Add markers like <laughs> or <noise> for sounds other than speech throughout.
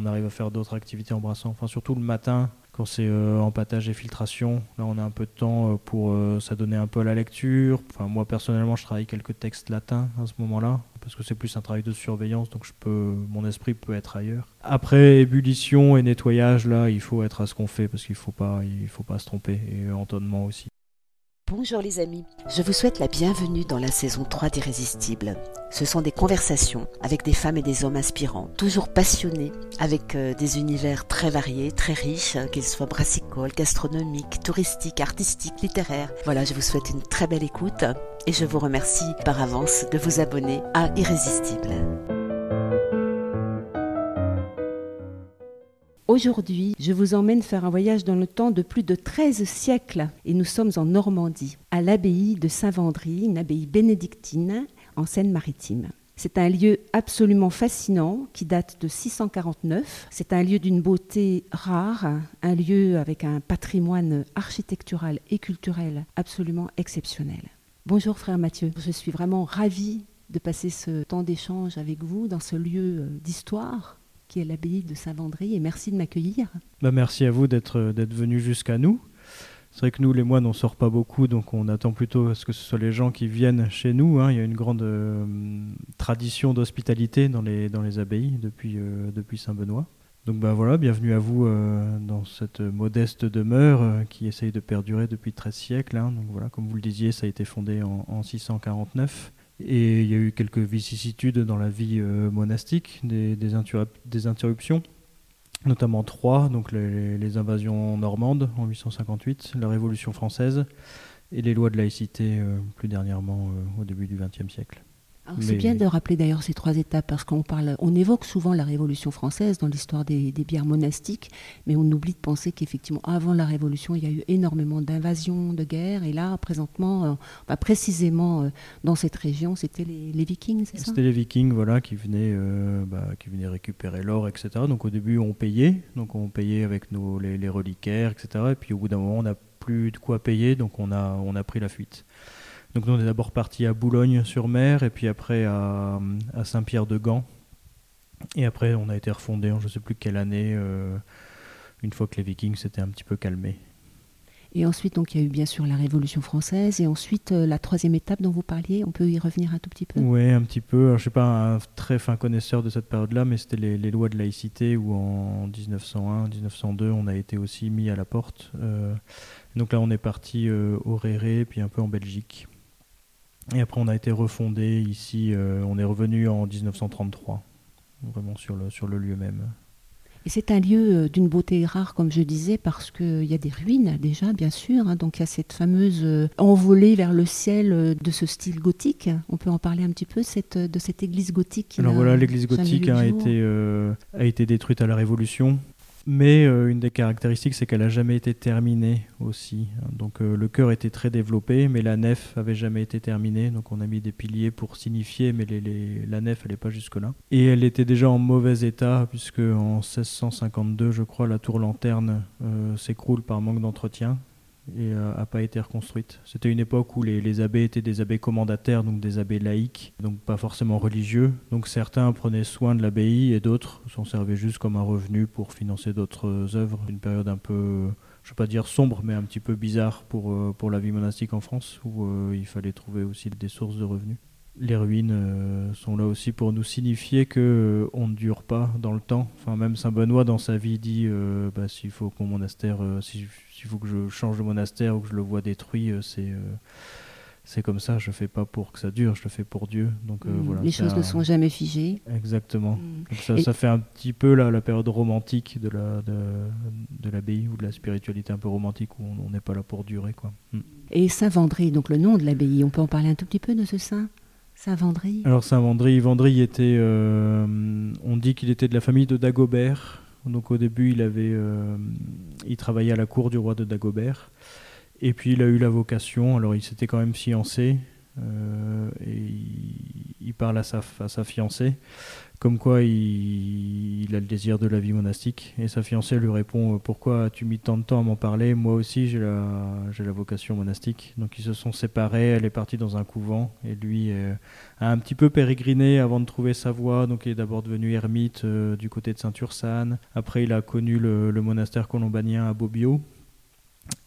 On arrive à faire d'autres activités en brassant, enfin surtout le matin quand c'est euh, empattage et filtration. Là, on a un peu de temps euh, pour euh, s'adonner un peu à la lecture. Moi, personnellement, je travaille quelques textes latins à ce moment-là, parce que c'est plus un travail de surveillance, donc je peux, mon esprit peut être ailleurs. Après, ébullition et nettoyage, là, il faut être à ce qu'on fait, parce qu'il ne faut pas se tromper, et entonnement aussi. Bonjour les amis, je vous souhaite la bienvenue dans la saison 3 d'Irrésistible. Ce sont des conversations avec des femmes et des hommes inspirants, toujours passionnés, avec euh, des univers très variés, très riches, euh, qu'ils soient brassicoles, gastronomiques, touristiques, artistiques, littéraires. Voilà, je vous souhaite une très belle écoute et je vous remercie par avance de vous abonner à Irrésistible. Aujourd'hui, je vous emmène faire un voyage dans le temps de plus de 13 siècles et nous sommes en Normandie, à l'abbaye de Saint-Vendry, une abbaye bénédictine en Seine-Maritime. C'est un lieu absolument fascinant qui date de 649. C'est un lieu d'une beauté rare, un lieu avec un patrimoine architectural et culturel absolument exceptionnel. Bonjour frère Mathieu, je suis vraiment ravie de passer ce temps d'échange avec vous dans ce lieu d'histoire qui est l'abbaye de Saint-Vendry, et merci de m'accueillir. Bah, merci à vous d'être euh, venu jusqu'à nous. C'est vrai que nous, les moines, on sort pas beaucoup, donc on attend plutôt à ce que ce soit les gens qui viennent chez nous. Hein. Il y a une grande euh, tradition d'hospitalité dans les, dans les abbayes depuis, euh, depuis Saint-Benoît. Donc ben voilà, bienvenue à vous dans cette modeste demeure qui essaye de perdurer depuis 13 siècles. Hein. Donc voilà, comme vous le disiez, ça a été fondé en 649. Et il y a eu quelques vicissitudes dans la vie euh, monastique, des, interruptions, notamment trois, donc les, invasions normandes en 858, la Révolution française et les lois de laïcité euh, plus dernièrement euh, au début du XXe siècle. C'est bien de rappeler d'ailleurs ces trois étapes parce qu'on parle, on évoque souvent la Révolution française dans l'histoire des, bières monastiques, mais on oublie de penser qu'effectivement avant la Révolution, il y a eu énormément d'invasions, de guerres, et là présentement, euh, bah, précisément euh, dans cette région, c'était les, Vikings, c'est ça? C'était les Vikings, voilà, qui venaient, euh, bah, qui venaient récupérer l'or, etc. Donc au début, on payait, donc on payait avec nos les, les reliquaires, etc. Et puis au bout d'un moment, on n'a plus de quoi payer, donc on a on a pris la fuite. Donc nous, on est d'abord parti à Boulogne-sur-Mer et puis après à, Saint-Pierre-de-Gand. Et après, on a été refondé en je ne sais plus quelle année, euh, une fois que les Vikings s'étaient un petit peu calmés. Et ensuite, donc, il y a eu bien sûr la Révolution française. Et ensuite, euh, la troisième étape dont vous parliez, on peut y revenir un tout petit peu? Oui, un petit peu. je ne suis pas un très fin connaisseur de cette période-là, mais c'était les, lois de laïcité où en 1901, 1902, on a été aussi mis à la porte. Euh, donc là, on est parti au Réré, puis un peu en Belgique. Et après, on a été refondé ici. Euh, on est revenu en 1933, vraiment sur le, sur le lieu même. Et c'est un lieu euh, d'une beauté rare, comme je disais, parce qu'il y a des ruines déjà, bien sûr. Hein. donc il y a cette fameuse euh, envolée vers le ciel de ce style gothique. On peut en parler un petit peu cette, de cette église gothique. Alors voilà, l'église gothique a été, a été détruite à la Révolution. Mais euh, une des caractéristiques, c'est qu'elle n'a jamais été terminée aussi. Donc euh, le chœur était très développé, mais la nef avait jamais été terminée. Donc on a mis des piliers pour signifier, mais la nef, elle n'est pas jusque-là. Et elle était déjà en mauvais état, puisque en 1652, je crois, la tour lanterne euh, s'écroule par manque d'entretien et n'a euh, pas été reconstruite. C'était une époque où les, abbés étaient des abbés commandataires, donc des abbés laïcs, donc pas forcément religieux. Donc certains prenaient soin de l'abbaye et d'autres s'en servaient juste comme un revenu pour financer d'autres œuvres. Une période un peu, je ne vais pas dire sombre, mais un petit peu bizarre pour, euh, pour la vie monastique en France, où euh, il fallait trouver aussi des sources de revenus. Les ruines sont là aussi pour nous signifier que on ne dure pas dans le temps. Enfin, même Saint Benoît dans sa vie dit bah, s'il faut que mon monastère, si il faut que je change de monastère ou que je le vois détruit, euh, c'est euh, c'est comme ça, je ne fais pas pour que ça dure, je le fais pour Dieu. Donc euh, mm. voilà. Les choses ne sont jamais figées. Exactement. Mm. ça, fait un petit peu la, la période romantique de la de, de l'abbaye ou de la spiritualité un peu romantique où on n'est pas là pour durer quoi. Mm. Et Saint Vendry, donc le nom de l'abbaye, on peut en parler un tout petit peu de ce saint? Alors Saint Vendry, Vendry était, on dit qu'il était de la famille de Dagobert. Donc au début, il, avait, euh, il travaillait à la cour du roi de Dagobert. Et puis il a eu la vocation, alors il s'était quand même fiancé, et il, parle à sa fiancée comme quoi il, a le désir de la vie monastique. Et sa fiancée lui répond euh, Pourquoi as-tu mis tant de temps à m'en parler? Moi aussi, j'ai la, la vocation monastique. Donc ils se sont séparés, elle est partie dans un couvent, et lui euh, a un petit peu pérégriné avant de trouver sa voie. Donc il est d'abord devenu ermite euh, du côté de Saint-Ursane. Après, il a connu le, le monastère colombanien à Bobbio,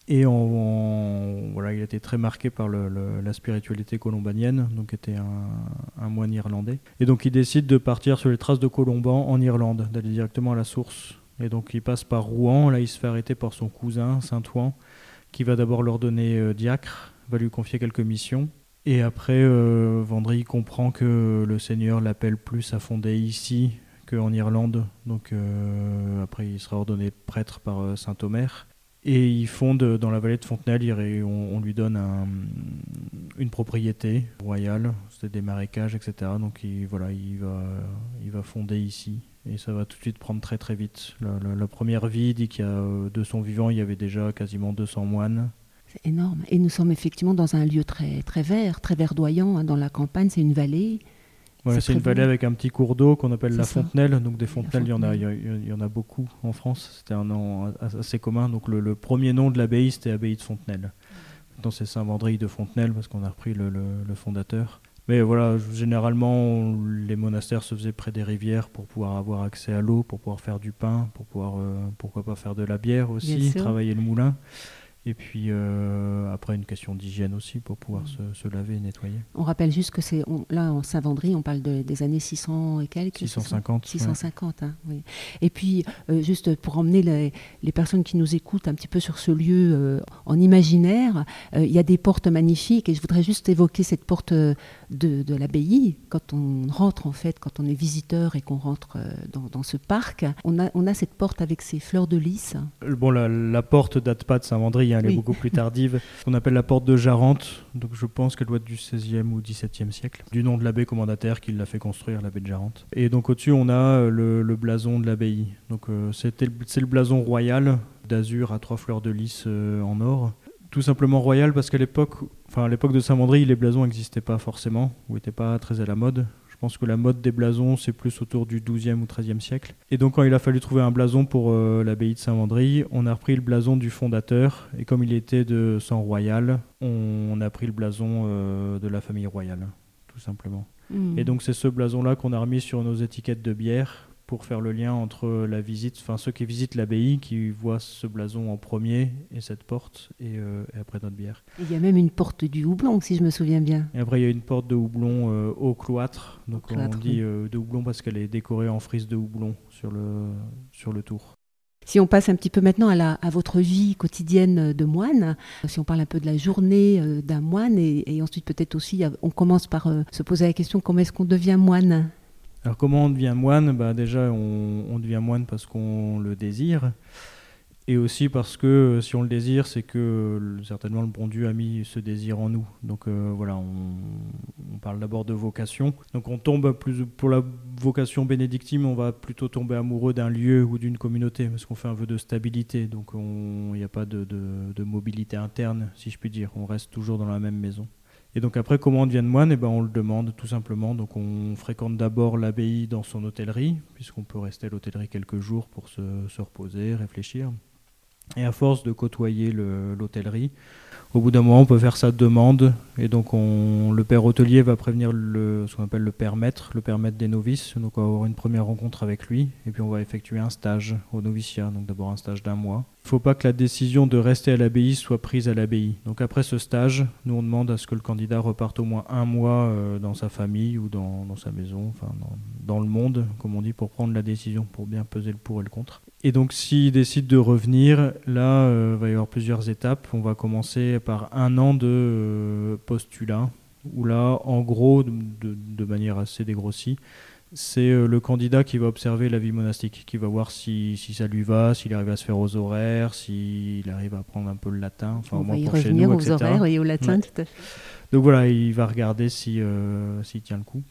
et voilà, il été très marqué par la spiritualité colombanienne, donc était un, moine irlandais. Et donc il décide de partir sur les traces de Colomban en Irlande, d'aller directement à la source. Et donc il passe par Rouen, là il se fait arrêter par son cousin, Saint-Ouen, qui va d'abord leur donner euh, diacre, va lui confier quelques missions. Et après, euh, Vendry comprend que le Seigneur l'appelle plus à fonder ici qu'en Irlande. Donc euh, après, il sera ordonné prêtre par Saint Omer. Et il fonde dans la vallée de Fontenelle, on, lui donne une propriété royale, c'est des marécages, etc. Donc il, voilà, il, va, il va fonder ici. Et ça va tout de suite prendre très très vite. La, première vie dit qu'il y a, euh, de son vivant, il y avait déjà quasiment 200 moines. C'est énorme. Et nous sommes effectivement dans un lieu très, très vert, très verdoyant. Hein. Dans la campagne, c'est une vallée c'est une vallée avec un petit cours d'eau qu'on appelle la Fontenelle. Donc des fontenelles, il y, en a, il, y en a beaucoup en France. C'était un nom assez commun. Donc le, premier nom de l'abbaye, c'était abbaye de Fontenelle. Maintenant, c'est Saint-Vendry de Fontenelle parce qu'on a repris le, fondateur. Mais voilà, généralement, les monastères se faisaient près des rivières pour pouvoir avoir accès à l'eau, pour pouvoir faire du pain, pour pouvoir, euh, pourquoi pas faire de la bière aussi, travailler le moulin. Et puis euh, après une question d'hygiène aussi pour pouvoir se, laver et nettoyer. On rappelle juste que c'est là en Saint-Vendry, on parle des années 600 et quelques. 650. 650, hein, oui. Et puis euh, juste pour emmener les, personnes qui nous écoutent un petit peu sur ce lieu euh, en imaginaire, il y a des portes magnifiques et je voudrais juste évoquer cette porte de, de l'abbaye. Quand on rentre en fait, quand on est visiteur et qu'on rentre dans, dans, ce parc, on a, on a cette porte avec ses fleurs de lys. Bon, la, la porte date pas de Saint-Vendry elle est beaucoup plus tardive, <laughs> qu'on appelle la porte de Jarente. Donc je pense qu'elle doit être du 16e ou 17e siècle, du nom de l'abbé commandataire qui l'a fait construire, l'abbé de Jarente. Et donc au-dessus, on a euh, le, blason de l'abbaye. Donc euh, c'est le blason royal d'azur à trois fleurs de lys euh, en or. Tout simplement royal parce qu'à l'époque, enfin à l'époque de Saint-Mandry, les blasons n'existaient pas forcément ou n'étaient pas très à la mode. Je pense que la mode des blasons, c'est plus autour du 12e ou 13e siècle. Et donc, quand il a fallu trouver un blason pour euh, l'abbaye de Saint-Vendry, on a repris le blason du fondateur. Et comme il était de sang royal, on, a pris le blason euh, de la famille royale, tout simplement. Hmm. Et donc, c'est ce blason-là qu'on a remis sur nos étiquettes de bière pour faire le lien entre la visite, enfin ceux qui visitent l'abbaye, qui voient ce blason en premier et cette porte, et, euh, après notre bière. Il y a même une porte du houblon, si je me souviens bien. Et après, il y a une porte de houblon euh, au cloître. Donc on dit euh, de houblon parce qu'elle est décorée en frise de houblon sur le, sur le tour. Si on passe un petit peu maintenant à, la, à votre vie quotidienne de moine, si on parle un peu de la journée d'un moine, et, et ensuite peut-être aussi, on commence par se poser la question comment est-ce qu'on devient moine? Alors comment on devient moine? Bah, Déjà, on, devient moine parce qu'on le désire. Et aussi parce que euh, si on le désire, c'est que certainement le bon Dieu a mis ce désir en nous. Donc euh, voilà, on, parle d'abord de vocation. Donc on tombe plus pour la vocation bénédictine, on va plutôt tomber amoureux d'un lieu ou d'une communauté parce qu'on fait un vœu de stabilité. Donc il n'y a pas de mobilité interne, si je puis dire. On reste toujours dans la même maison. Et donc après, comment on devient moine? Eh ben, On le demande tout simplement. Donc on fréquente d'abord l'abbaye dans son hôtellerie, puisqu'on peut rester à l'hôtellerie quelques jours pour se, se, reposer, réfléchir. Et à force de côtoyer l'hôtellerie, au bout d'un moment, on peut faire sa demande. Et donc on, le père hôtelier va prévenir ce qu'on appelle le père maître, le père maître des novices. Donc on va avoir une première rencontre avec lui. Et puis on va effectuer un stage au noviciat. Donc d'abord un stage d'un mois. Il ne faut pas que la décision de rester à l'abbaye soit prise à l'abbaye. Donc après ce stage, nous on demande à ce que le candidat reparte au moins un mois euh, dans sa famille ou dans, sa maison, enfin dans, le monde, comme on dit, pour prendre la décision, pour bien peser le pour et le contre. Et donc s'il décide de revenir, là, il euh, va y avoir plusieurs étapes. On va commencer par un an de euh, postulat, où là, en gros, de manière assez dégrossie, c'est euh, le candidat qui va observer la vie monastique, qui va voir si, si ça lui va, s'il arrive à se faire aux horaires, s'il arrive à apprendre un peu le latin, enfin On va y revenir aux horaires et au latin, tout à fait. Donc voilà, il va regarder si, euh, s'il tient le coup.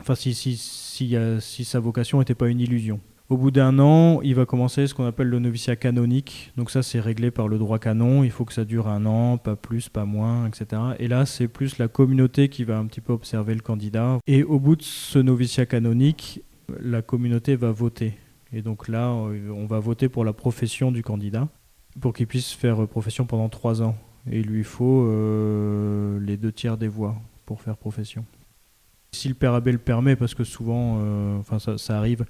Enfin, si, si, si, si sa vocation n'était pas une illusion. Au bout d'un an, il va commencer ce qu'on appelle le noviciat canonique. Donc ça, c'est réglé par le droit canon. Il faut que ça dure un an, pas plus, pas moins, etc. Et là, c'est plus la communauté qui va un petit peu observer le candidat. Et au bout de ce noviciat canonique, la communauté va voter. Et donc là, on va voter pour la profession du candidat, pour qu'il puisse faire profession pendant trois ans. Et il lui faut euh, les deux tiers des voix pour faire profession. Si le père abbé le permet, parce que souvent, euh, enfin ça, arrive,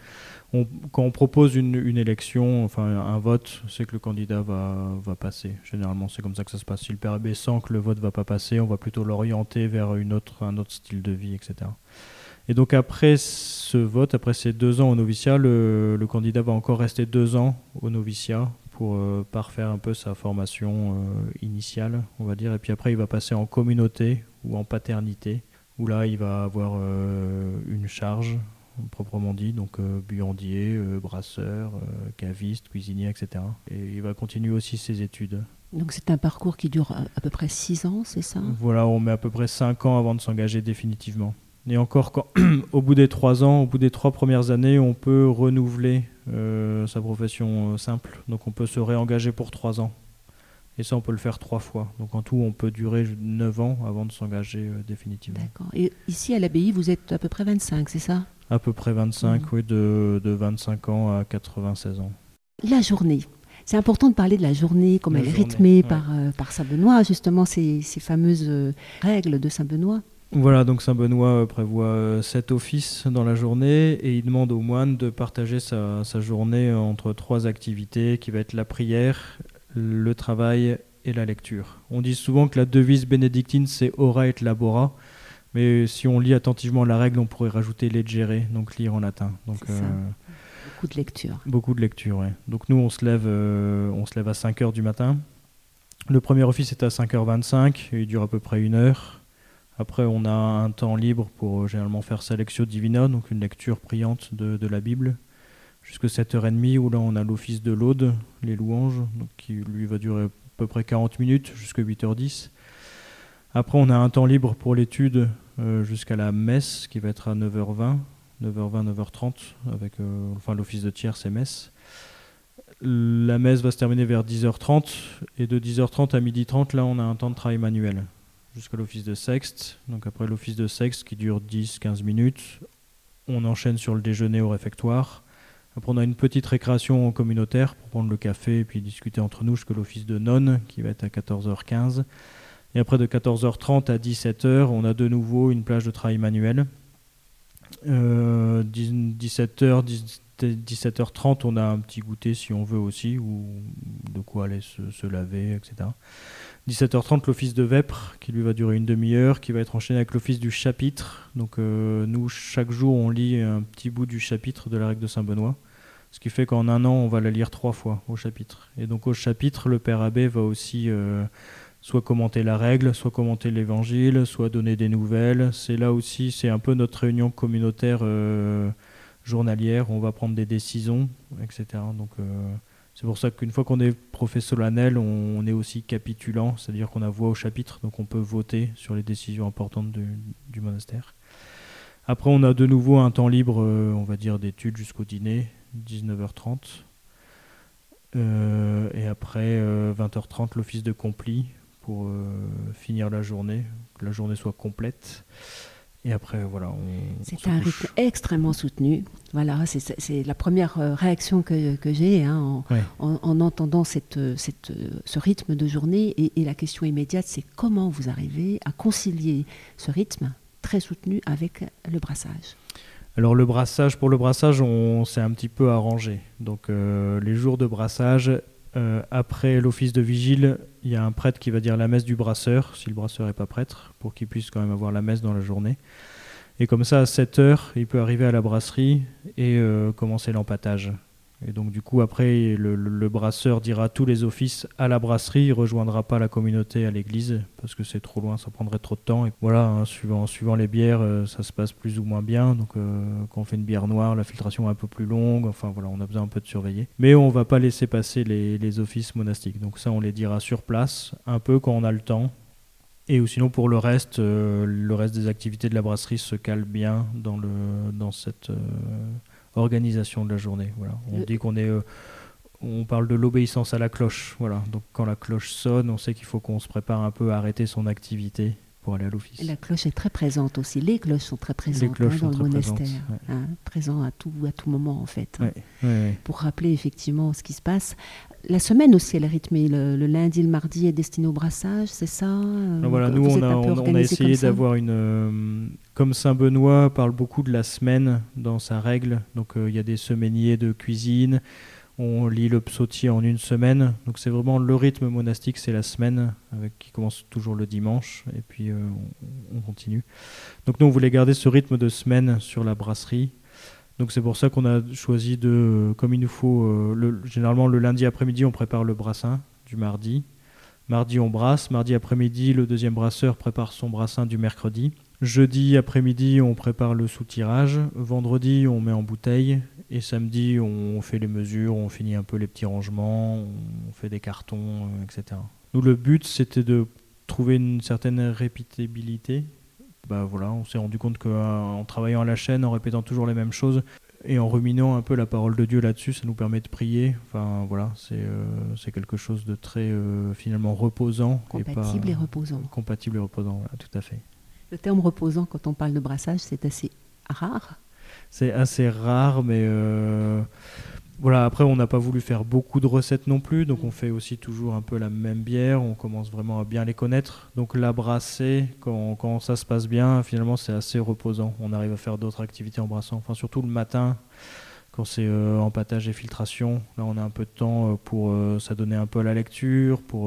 quand on propose une, élection, enfin un vote, c'est que le candidat va, va passer. Généralement, c'est comme ça que ça se passe. Si le père abbé sent que le vote va pas passer, on va plutôt l'orienter vers une autre, un autre style de vie, etc. Et donc après ce vote, après ces deux ans au noviciat, le, candidat va encore rester deux ans au noviciat pour euh, parfaire un peu sa formation euh, initiale, on va dire. Et puis après, il va passer en communauté ou en paternité où là il va avoir euh, une charge proprement dit, donc euh, buandier, euh, brasseur, caviste, cuisinier, etc. Et il va continuer aussi ses études. Donc c'est un parcours qui dure à, peu près 6 ans, c'est ça? Voilà, on met à peu près 5 ans avant de s'engager définitivement. Et encore, quand, <clears throat> au bout des 3 ans, au bout des 3 premières années, on peut renouveler sa profession simple. Donc on peut se réengager pour 3 ans. Et ça, on peut le faire trois fois. Donc en tout, on peut durer 9 ans avant de s'engager euh, définitivement. D'accord. Et ici, à l'abbaye, vous êtes à peu près 25, c'est ça? À peu près 25, mmh. oui, de, de, 25 ans à 96 ans. La journée. C'est important de parler de la journée, comme elle est rythmée par, euh, par Saint-Benoît, justement, ces, ces fameuses euh, règles de Saint-Benoît. Voilà, donc Saint Benoît prévoit sept offices dans la journée et il demande aux moines de partager sa, sa, journée entre trois activités qui va être la prière, le travail et la lecture. On dit souvent que la devise bénédictine c'est ora et labora, mais si on lit attentivement la règle, on pourrait rajouter legere, donc lire en latin. Donc euh, beaucoup de lecture. Beaucoup de lecture, oui. Donc nous on se lève, euh, on se lève à 5h du matin. Le premier office est à 5h25 et il dure à peu près une heure. Après, on a un temps libre pour euh, généralement faire sa lectio divina, donc une lecture priante de la Bible jusqu'à 7h30 où là on a l'office de l'Aude, les louanges, donc qui lui va durer à peu près 40 minutes jusqu'à 8h10. Après on a un temps libre pour l'étude euh, jusqu'à la messe qui va être à 9h20, 9h20, 9h30 avec euh, enfin l'office de tiers c'est messe. La messe va se terminer vers 10h30 et de 10h30 à 12h30 là on a un temps de travail manuel jusqu'à l'office de sexte. Donc après l'office de sexte qui dure 10-15 minutes, on enchaîne sur le déjeuner au réfectoire après, on a une petite récréation communautaire pour prendre le café et puis discuter entre nous jusqu'à l'office de nonne qui va être à 14h15. Et après, de 14h30 à 17h, on a de nouveau une plage de travail manuel. 17h, euh, 17h30, on a un petit goûter si on veut aussi, ou de quoi aller se, laver, etc. 17h30, l'office de vêpres, qui lui va durer une demi-heure, qui va être enchaîné avec l'office du chapitre. Donc euh, nous, chaque jour, on lit un petit bout du chapitre de la règle de Saint-Benoît. Ce qui fait qu'en un an, on va la lire trois fois au chapitre. Et donc au chapitre, le Père Abbé va aussi euh, soit commenter la règle, soit commenter l'évangile, soit donner des nouvelles. C'est là aussi, c'est un peu notre réunion communautaire euh, journalière. On va prendre des décisions, etc. Donc euh, c'est pour ça qu'une fois qu'on est professeur solennel, on, est aussi capitulant, c'est-à-dire qu'on a voix au chapitre, donc on peut voter sur les décisions importantes du monastère. Après, on a de nouveau un temps libre, on va dire, d'études jusqu'au dîner, 19h30. Euh, et après 20h30, euh, l'office de compli pour euh, finir la journée, que la journée soit complète. Et après, voilà. C'est un rythme extrêmement soutenu. Voilà, c'est la première réaction que, que j'ai hein, en, en, entendant cette, cette, ce rythme de journée. Et, et la question immédiate, c'est comment vous arrivez à concilier ce rythme très soutenu avec le brassage? Alors le brassage, pour le brassage, on s'est un petit peu arrangé. Donc euh, les jours de brassage, euh, après l'office de vigile, il y a un prêtre qui va dire la messe du brasseur, si le brasseur n'est pas prêtre, pour qu'il puisse quand même avoir la messe dans la journée. Et comme ça, à 7 heures, il peut arriver à la brasserie et euh, commencer l'empattage. Et donc du coup, après, le, brasseur dira tous les offices à la brasserie, il rejoindra pas la communauté à l'église, parce que c'est trop loin, ça prendrait trop de temps. Et voilà, hein, suivant, suivant les bières, euh, ça se passe plus ou moins bien. Donc euh, quand on fait une bière noire, la filtration est un peu plus longue. Enfin voilà, on a besoin un peu de surveiller. Mais on va pas laisser passer les, offices monastiques. Donc ça, on les dira sur place, un peu quand on a le temps. Et sinon, pour le reste, euh, le reste des activités de la brasserie se cale bien dans, le, dans cette organisation de la journée. Voilà. On dit qu'on est on parle de l'obéissance à la cloche. Voilà. Donc quand la cloche sonne, on sait qu'il faut qu'on se prépare un peu à arrêter son activité pour aller à l'office. La cloche est très présente aussi. Les cloches sont très présentes hein, dans le monastère, hein, présent à tout, à tout moment en fait, hein, pour rappeler effectivement ce qui se passe. La semaine aussi, elle est rythmée. Le, lundi, le mardi est destiné au brassage, c'est ça euh, Voilà, nous on a, on, a, essayé d'avoir une. Euh, comme Saint Benoît parle beaucoup de la semaine dans sa règle, donc euh, il y a des semainiers de cuisine. On lit le psautier en une semaine, donc c'est vraiment le rythme monastique, c'est la semaine avec, qui commence toujours le dimanche et puis euh, on, continue. Donc nous on voulait garder ce rythme de semaine sur la brasserie. Donc c'est pour ça qu'on a choisi de, comme il nous faut, euh, le, généralement le lundi après-midi on prépare le brassin du mardi. Mardi on brasse, mardi après-midi le deuxième brasseur prépare son brassin du mercredi. Jeudi après-midi, on prépare le sous-tirage. Vendredi, on met en bouteille. Et samedi, on fait les mesures, on finit un peu les petits rangements, on fait des cartons, euh, etc. Nous, le but, c'était de trouver une certaine répétibilité. Bah voilà, on s'est rendu compte qu'en travaillant à la chaîne, en répétant toujours les mêmes choses et en ruminant un peu la parole de Dieu là-dessus, ça nous permet de prier. Enfin voilà, c'est euh, quelque chose de très euh, finalement reposant. Compatible et, reposant. Compatible et reposant, voilà, tout à fait. Le terme reposant, quand on parle de brassage, c'est assez rare. C'est assez rare, mais euh, voilà. Après, on n'a pas voulu faire beaucoup de recettes non plus, donc on fait aussi toujours un peu la même bière. On commence vraiment à bien les connaître. Donc la brasser, quand, quand ça se passe bien, finalement, c'est assez reposant. On arrive à faire d'autres activités en brassant. Enfin, surtout le matin quand c'est euh, et filtration, là on a un peu de temps euh, pour s'adonner un peu à la lecture. Pour,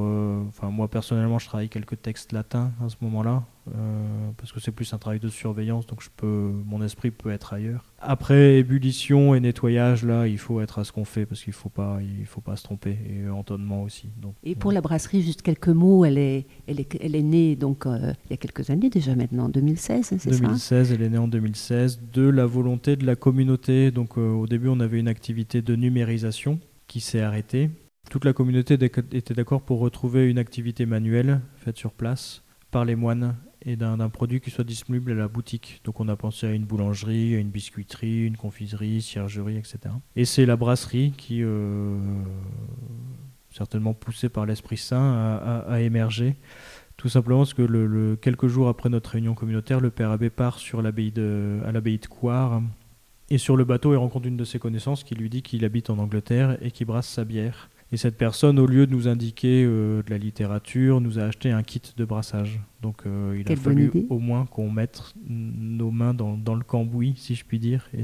enfin moi personnellement, je travaille quelques textes latins à ce moment-là. Euh, parce que c'est plus un travail de surveillance, donc je peux, mon esprit peut être ailleurs. Après ébullition et nettoyage, là, il faut être à ce qu'on fait parce qu'il faut pas, il faut pas se tromper et entonnement aussi. Donc, et pour la brasserie, juste quelques mots. Elle est, elle est, elle est née donc euh, il y a quelques années déjà maintenant, en 2016, c'est ça? 2016, elle est née en 2016 de la volonté de la communauté. Donc euh, au début, on avait une activité de numérisation qui s'est arrêtée. Toute la communauté était d'accord pour retrouver une activité manuelle faite sur place par les moines et d'un produit qui soit disponible à la boutique. Donc on a pensé à une boulangerie, à une biscuiterie, une confiserie, ciergerie, etc. Et c'est la brasserie qui, euh, certainement poussée par l'Esprit Saint, a, émergé. Tout simplement parce que quelques jours après notre réunion communautaire, le père abbé part sur de, à l'abbaye de Coire. Et sur le bateau, il rencontre une de ses connaissances qui lui dit qu'il habite en Angleterre et qui brasse sa bière. Et cette personne, au lieu de nous indiquer euh, de la littérature, nous a acheté un kit de brassage. Donc euh, il a fallu au moins qu'on mette nos mains dans, dans, le cambouis, si je puis dire. Et,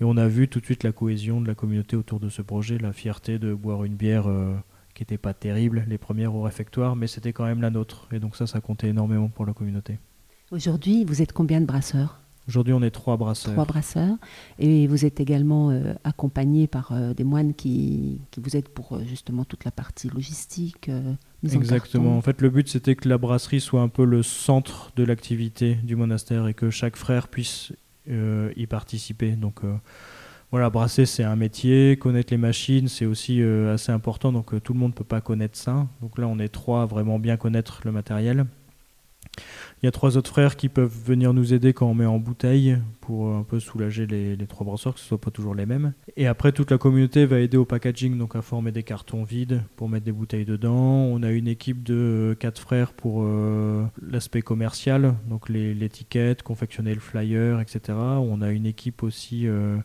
et on a vu tout de suite la cohésion de la communauté autour de ce projet, la fierté de boire une bière euh, qui n'était pas terrible, les premières au réfectoire, mais c'était quand même la nôtre. Et donc ça, ça comptait énormément pour la communauté. Aujourd'hui, vous êtes combien de brasseurs? Aujourd'hui, on est trois brasseurs. Trois brasseurs. Et vous êtes également euh, accompagné par euh, des moines qui, qui, vous aident pour euh, justement toute la partie logistique. Exactement. En, fait, le but, c'était que la brasserie soit un peu le centre de l'activité du monastère et que chaque frère puisse y participer. Donc. Voilà, brasser c'est un métier, connaître les machines c'est aussi assez important, donc tout le monde ne peut pas connaître ça. Donc là on est trois à vraiment bien connaître le matériel. Il y a trois autres frères qui peuvent venir nous aider quand on met en bouteille pour un peu soulager les, trois brasseurs, que ce ne soit pas toujours les mêmes. Et après, toute la communauté va aider au packaging, donc à former des cartons vides pour mettre des bouteilles dedans. On a une équipe de euh, quatre frères pour euh, l'aspect commercial, donc l'étiquette, confectionner le flyer, etc. On a une équipe aussi euh,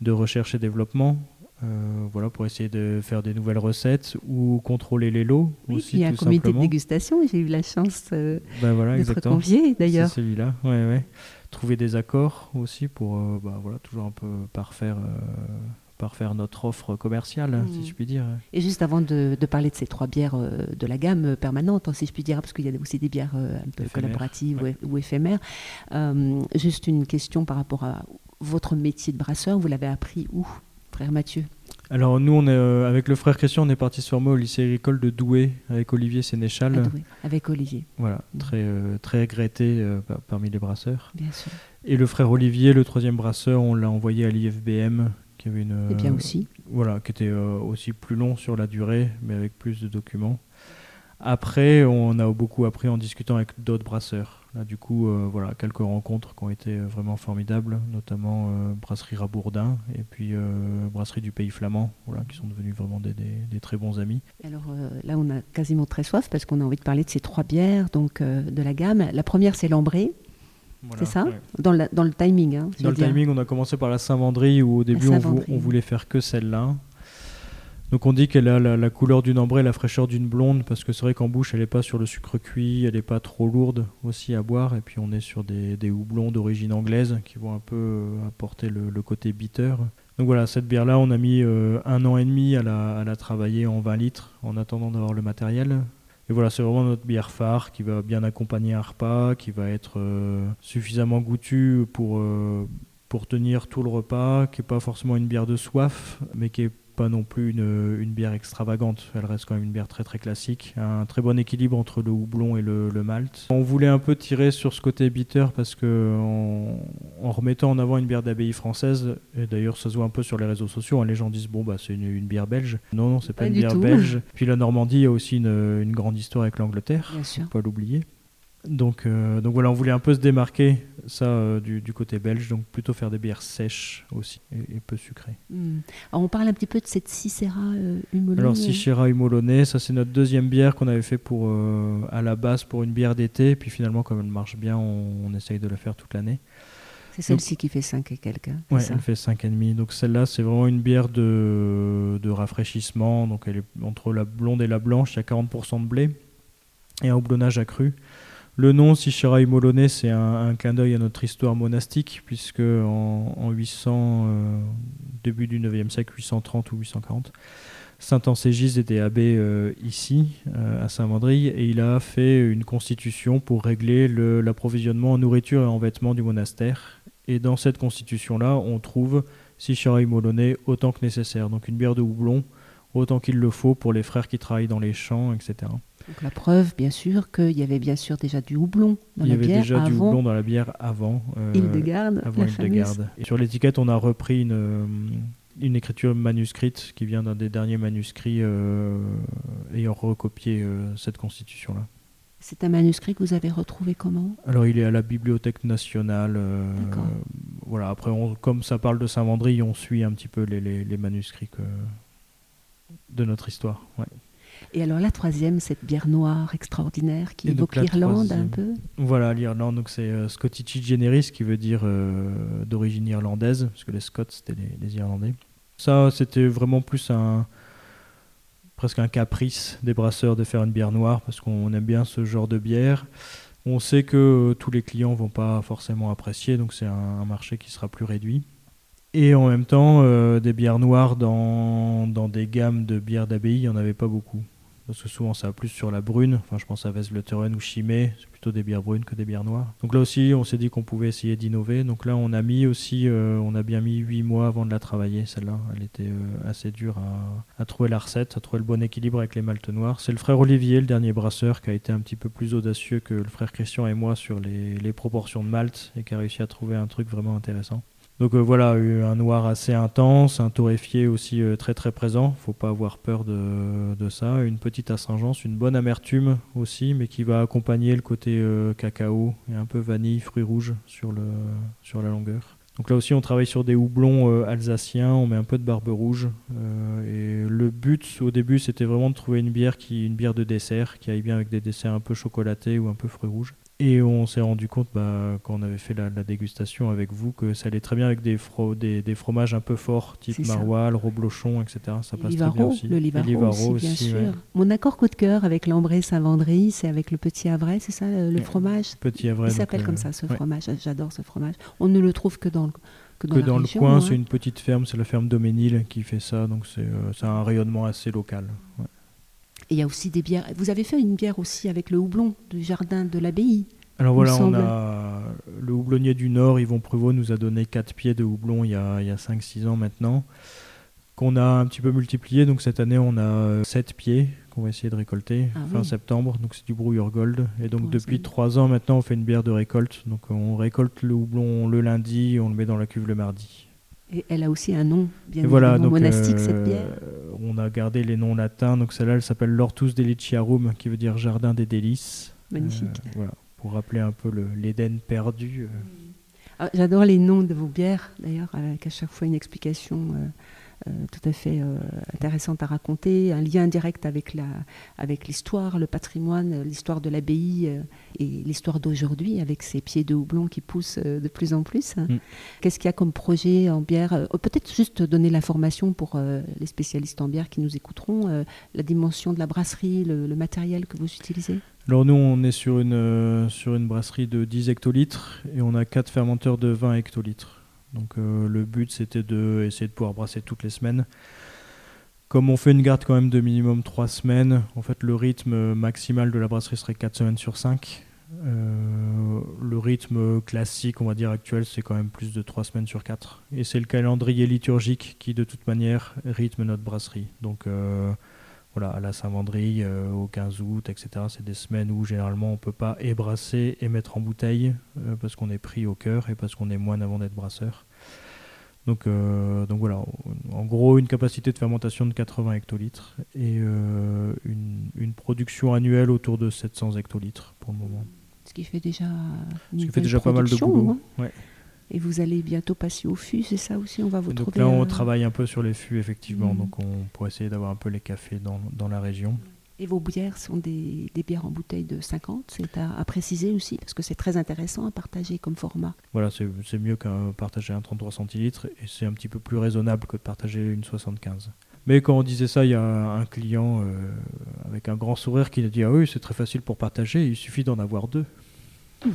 de recherche et développement euh, voilà, pour essayer de faire des nouvelles recettes ou contrôler les lots aussi. Il y a un comité de dégustation, j'ai eu la chance euh, ben voilà, d'être convié d'ailleurs. C'est celui-là, ouais, ouais. Trouver des accords aussi pour euh, bah, voilà, toujours un peu parfaire, parfaire notre offre commerciale, si mm. je puis dire. Et juste avant de, parler de ces trois bières de la gamme permanente, hein, si je puis dire, parce qu'il y a aussi des bières un peu collaboratives ou, éphémères, juste une question par rapport à votre métier de brasseur, vous l'avez appris où? Frère Mathieu alors nous, on est, euh, avec le frère Christian, on est parti sur moi au lycée agricole de Douai avec Olivier Sénéchal. avec Olivier. Voilà, mm. très, euh, très regretté euh, parmi les brasseurs. Bien sûr. Et le frère Olivier, le troisième brasseur, on l'a envoyé à l'IFBM, qui avait une... Et bien aussi. Voilà, qui était aussi plus long sur la durée, mais avec plus de documents. Après, on a beaucoup appris en discutant avec d'autres brasseurs. Là, du coup, euh, voilà, quelques rencontres qui ont été euh, vraiment formidables, notamment euh, Brasserie Rabourdin et puis Brasserie du Pays Flamand, voilà, qui sont devenus vraiment des, très bons amis. Alors là, on a quasiment très soif parce qu'on a envie de parler de ces trois bières donc, de la gamme. La première, c'est l'ambré. c'est ça dans, dans, le timing. Hein, dans le timing, on a commencé par la Saint-Vendry où au début on, on, voulait faire que celle-là. Donc on dit qu'elle a la, couleur d'une ambrée, la fraîcheur d'une blonde, parce que c'est vrai qu'en bouche, elle n'est pas sur le sucre cuit, elle n'est pas trop lourde aussi à boire, et puis on est sur des, houblons d'origine anglaise qui vont un peu euh, apporter le, côté bitter. Donc voilà, cette bière-là, on a mis euh, un an et demi à la, travailler en 20 litres en attendant d'avoir le matériel. Et voilà, c'est vraiment notre bière phare qui va bien accompagner un repas, qui va être euh, suffisamment goûtue pour, pour tenir tout le repas, qui n'est pas forcément une bière de soif, mais qui est pas non plus une, une, bière extravagante. Elle reste quand même une bière très très classique. Un très bon équilibre entre le houblon et le, le malt. On voulait un peu tirer sur ce côté bitter parce que en, remettant en avant une bière d'abbaye française, et d'ailleurs ça se voit un peu sur les réseaux sociaux, hein, les gens disent bon bah c'est une, une, bière belge. Non non c'est pas, une bière belge. Puis la Normandie a aussi une, une grande histoire avec l'Angleterre. Faut pas l'oublier. Donc, euh, donc voilà, on voulait un peu se démarquer ça euh, du, côté belge, donc plutôt faire des bières sèches aussi et, peu sucrées. Hmm. Alors on parle un petit peu de cette Cicera euh, Humolonais. Alors Cicera Humolonais, ça c'est notre deuxième bière qu'on avait fait pour à la base pour une bière d'été, puis finalement comme elle marche bien, on, essaye de la faire toute l'année. C'est celle-ci qui fait 5 et quelques. Hein, oui, elle fait 5,5. Donc celle-là, c'est vraiment une bière de, de rafraîchissement. Donc elle est entre la blonde et la blanche, il y a 40% de blé et un houblonnage accru. Le nom Sichera Molonais, c'est un, clin d'œil à notre histoire monastique, puisque en, 800, euh, début du 9e siècle, 830 ou 840, Saint Ancégis était abbé euh, ici, euh, à Saint-Mandry, et il a fait une constitution pour régler l'approvisionnement en nourriture et en vêtements du monastère. Et dans cette constitution-là, on trouve Sichera Molonais autant que nécessaire. Donc une bière de houblon, autant qu'il le faut pour les frères qui travaillent dans les champs, etc. Donc la preuve, bien sûr, qu'il y avait bien sûr déjà du houblon dans la bière. Il y avait déjà du houblon dans la bière avant. Euh, Hildegarde. Avant Hildegarde. Et sur l'étiquette, on a repris une, euh, une écriture manuscrite qui vient d'un des derniers manuscrits euh, ayant recopié cette constitution-là. C'est un manuscrit que vous avez retrouvé comment? Alors il est à la Bibliothèque nationale. voilà. Après, comme ça parle de Saint-Vendry, on suit un petit peu les, les, les manuscrits de notre histoire. Ouais. Et alors la troisième, cette bière noire extraordinaire qui évoque l'Irlande un peu Voilà, l'Irlande, donc c'est euh, Scottici Generis qui veut dire euh, d'origine irlandaise, parce que les Scots c'était les, Irlandais. Ça, c'était vraiment plus un presque un caprice des brasseurs de faire une bière noire, parce qu'on aime bien ce genre de bière. On sait que euh, tous les clients vont pas forcément apprécier, donc c'est un, marché qui sera plus réduit. Et en même temps, des bières noires dans, dans des gammes de bières d'abbaye, il n'y en avait pas beaucoup parce que souvent ça va plus sur la brune. Enfin, je pense à Vesleteren ou Chimay, c'est plutôt des bières brunes que des bières noires. Donc là aussi, on s'est dit qu'on pouvait essayer d'innover. Donc là, on a mis aussi, euh, on a bien mis 8 mois avant de la travailler, celle-là. Elle était euh, assez dure à, trouver la recette, à trouver le bon équilibre avec les maltes noirs. C'est le frère Olivier, le dernier brasseur, qui a été un petit peu plus audacieux que le frère Christian et moi sur les, les proportions de malt et qui a réussi à trouver un truc vraiment intéressant. Donc euh, voilà, un noir assez intense, un torréfié aussi euh, très très présent, faut pas avoir peur de, ça, une petite astringence, une bonne amertume aussi, mais qui va accompagner le côté euh, cacao et un peu vanille, fruits rouges sur la longueur. Donc là aussi on travaille sur des houblons alsaciens, on met un peu de barbe rouge. et le but au début c'était vraiment de trouver une bière qui une bière de dessert qui aille bien avec des desserts un peu chocolatés ou un peu fruits rouges. Et on s'est rendu compte, bah, quand on avait fait la, dégustation avec vous, que ça allait très bien avec des, des, fromages un peu forts, type maroilles, roblochon, etc. Ça passe très bien aussi. Le Livaro, aussi, bien sûr. Mon accord coup de cœur avec l'Ambré Saint-Vendry, c'est avec le Petit Havre, c'est ça, le fromage? Petit Havre. Il s'appelle comme ça, ce fromage. J'adore ce fromage. On ne le trouve que dans le que dans, le coin, c'est une petite ferme, c'est la ferme Doménil qui fait ça, donc c'est euh, un rayonnement assez local. Et il y a aussi des bières. Vous avez fait une bière aussi avec le houblon du jardin de l'abbaye. Alors voilà, on a le houblonnier du Nord, Yvon Prevot, nous a donné 4 pieds de houblon il y a, a 5-6 ans maintenant, qu'on a un petit peu multiplié. Donc cette année, on a 7 pieds qu'on va essayer de récolter ah fin septembre. Donc c'est du brouilleur gold. Et donc depuis 3 ans maintenant, on fait une bière de récolte. Donc on récolte le houblon le lundi et on le met dans la cuve le mardi. Et elle a aussi un nom bien voilà, monastique, cette bière on a gardé les noms latins. Donc celle-là, elle s'appelle L'Ortus Deliciarum, qui veut dire jardin des délices. Magnifique. voilà, pour rappeler un peu l'Éden perdu. Ah, j'adore les noms de vos bières, d'ailleurs, avec à chaque fois une explication euh, tout à fait euh, intéressante à raconter, un lien direct avec la, avec l'histoire, le patrimoine, l'histoire de l'abbaye euh, et l'histoire d'aujourd'hui, avec ces pieds de houblon qui poussent de plus en plus. Mm. Qu'est-ce qu'il y a comme projet en bière Peut-être juste donner l'information pour les spécialistes en bière qui nous écouteront, la dimension de la brasserie, le, matériel que vous utilisez? Alors nous, on est sur une, sur une brasserie de 10 hectolitres et on a 4 fermenteurs de 20 hectolitres. Donc euh, le but c'était de essayer de pouvoir brasser toutes les semaines. Comme on fait une garde quand même de minimum 3 semaines, en fait le rythme maximal de la brasserie serait 4 semaines sur 5. Euh, le rythme classique, on va dire actuel, c'est quand même plus de 3 semaines sur 4. Et c'est le calendrier liturgique qui de toute manière rythme notre brasserie. Donc euh, voilà, à la Saint-Vendry, au 15 août, etc. C'est des semaines où généralement on ne peut pas ébrasser et mettre en bouteille parce qu'on est pris au cœur et parce qu'on est moine avant d'être brasseur. Donc, euh, donc voilà, en gros une capacité de fermentation de 80 hectolitres et une, production annuelle autour de 700 hectolitres pour le moment. Ce qui fait déjà, Ce qui fait déjà pas mal de boulot. Hein. Et vous allez bientôt passer au fût, c'est ça aussi On va vous donc Là, on travaille un peu sur les fûts, effectivement. Mm. Donc, on pourrait essayer d'avoir un peu les cafés dans, dans, la région. Et vos bières sont des, des bières en bouteille de 50, c'est à, préciser aussi, parce que c'est très intéressant à partager comme format. Voilà, c'est mieux qu'un partager un 33 centilitres, et c'est un petit peu plus raisonnable que de partager une 75. Mais quand on disait ça, il y a un client euh, avec un grand sourire qui nous dit Ah oui, c'est très facile pour partager, il suffit d'en avoir deux. <laughs>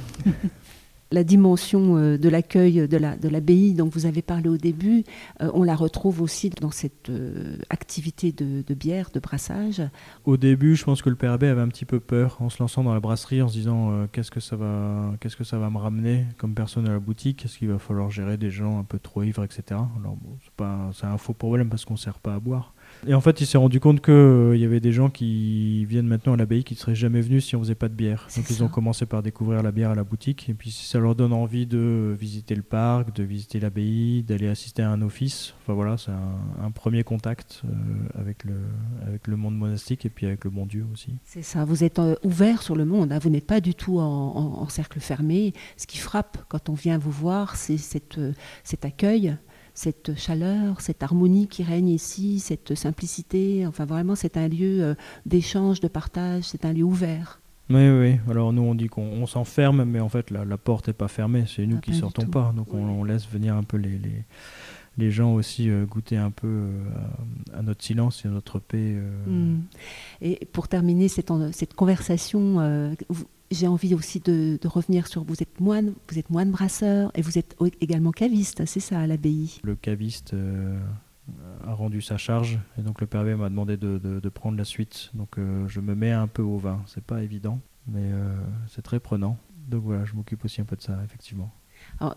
la dimension euh, de l'accueil de l'abbaye dont vous avez parlé au début, euh, on la retrouve aussi dans cette euh, activité de, bière, de brassage. Au début, je pense que le Père avait un petit peu peur en se lançant dans la brasserie, en se disant qu'est-ce que ça va, qu'est-ce que ça va me ramener comme personne à la boutique, est-ce qu'il va falloir gérer des gens un peu trop ivres, etc. Alors c'est un faux problème parce qu'on ne sert pas à boire. Et en fait, il s'est rendu compte qu'il euh, y avait des gens qui viennent maintenant à l'abbaye qui ne seraient jamais venus si on faisait pas de bière. Donc ils ont commencé par découvrir la bière à la boutique. Et puis ça leur donne envie de visiter le parc, de visiter l'abbaye, d'aller assister à un office, enfin voilà, c'est un, premier contact euh, avec, le, avec le monde monastique et puis avec le bon Dieu aussi. C'est ça, vous êtes euh, ouvert sur le monde, hein. vous n'êtes pas du tout en, cercle fermé. Ce qui frappe quand on vient vous voir, c'est cet accueil cette chaleur, cette harmonie qui règne ici, cette simplicité. Enfin, vraiment, c'est un lieu euh, d'échange, de partage, c'est un lieu ouvert. Oui, oui. Alors nous, on dit qu'on s'enferme, mais en fait, la, porte n'est pas fermée. C'est nous ah, qui sortons pas. Donc on, laisse venir un peu les, les, gens aussi euh, goûter un peu euh, à, notre silence et à notre paix. Hmm. Et pour terminer cette, cette conversation, j'ai envie aussi de, revenir sur vous êtes moine, vous êtes moine brasseur et vous êtes également caviste, c'est ça à l'abbaye. Le caviste euh, a rendu sa charge et donc le père m'a demandé de, prendre la suite. Donc euh, je me mets un peu au vin, c'est pas évident, mais euh, c'est très prenant. Donc voilà, je m'occupe aussi un peu de ça, effectivement.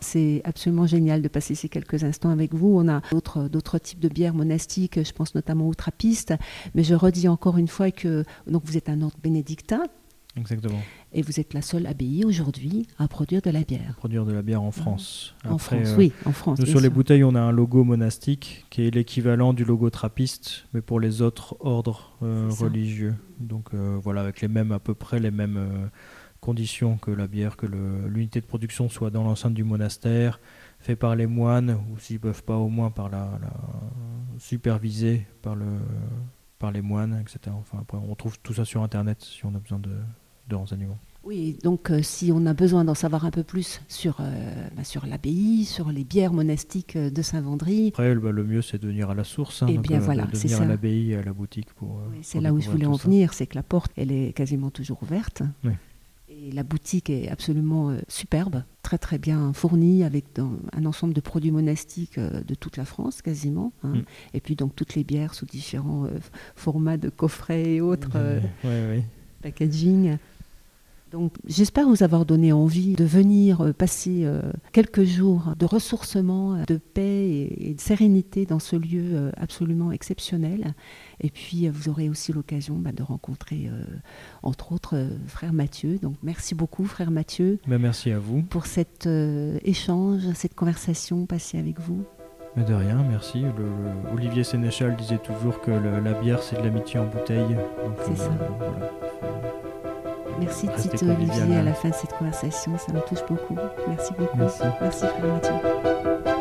C'est absolument génial de passer ces quelques instants avec vous. On a d'autres types de bières monastiques, je pense notamment aux trappistes, mais je redis encore une fois que donc vous êtes un ordre bénédictin, Exactement. Et vous êtes la seule abbaye aujourd'hui à produire de la bière. Produire de la bière en France. en France, euh, oui, en France. sur les bouteilles, on a un logo monastique qui est l'équivalent du logo trappiste, mais pour les autres ordres euh, religieux. Donc euh, voilà, avec les mêmes, à peu près les mêmes conditions que la bière, que l'unité de production soit dans l'enceinte du monastère, fait par les moines, ou s'ils peuvent pas, au moins par la, la supervisé par le par les moines, etc. Enfin, après, on trouve tout ça sur Internet si on a besoin de, de renseignements. Oui, donc euh, si on a besoin d'en savoir un peu plus sur, euh, bah, sur l'abbaye, sur les bières monastiques euh, de Saint-Vendry. Après, bah, le mieux, c'est de venir à la source. Hein, eh bien voilà, c'est ça. à l'abbaye, à la boutique. pour. c'est là où je voulais en venir, c'est que la porte, elle est quasiment toujours ouverte. Et la boutique est absolument superbe, très très bien fournie, avec un ensemble de produits monastiques de toute la France quasiment. Hein. Mm. Et puis donc toutes les bières sous différents formats de coffrets et autres packaging. Donc j'espère vous avoir donné envie de venir euh, passer euh, quelques jours de ressourcement, de paix et de sérénité dans ce lieu euh, absolument exceptionnel. Et puis vous aurez aussi l'occasion bah, de rencontrer entre autres frère Mathieu. Donc merci beaucoup frère Mathieu. Ben, merci à vous. Pour cet échange, cette conversation passée avec vous. Mais de rien, merci. Le, Olivier Sénéchal disait toujours que la bière, c'est de l'amitié en bouteille. C'est ça. Merci Tito Olivier à la fin de cette conversation, ça me touche beaucoup. Merci beaucoup. Merci, merci frère Mathieu.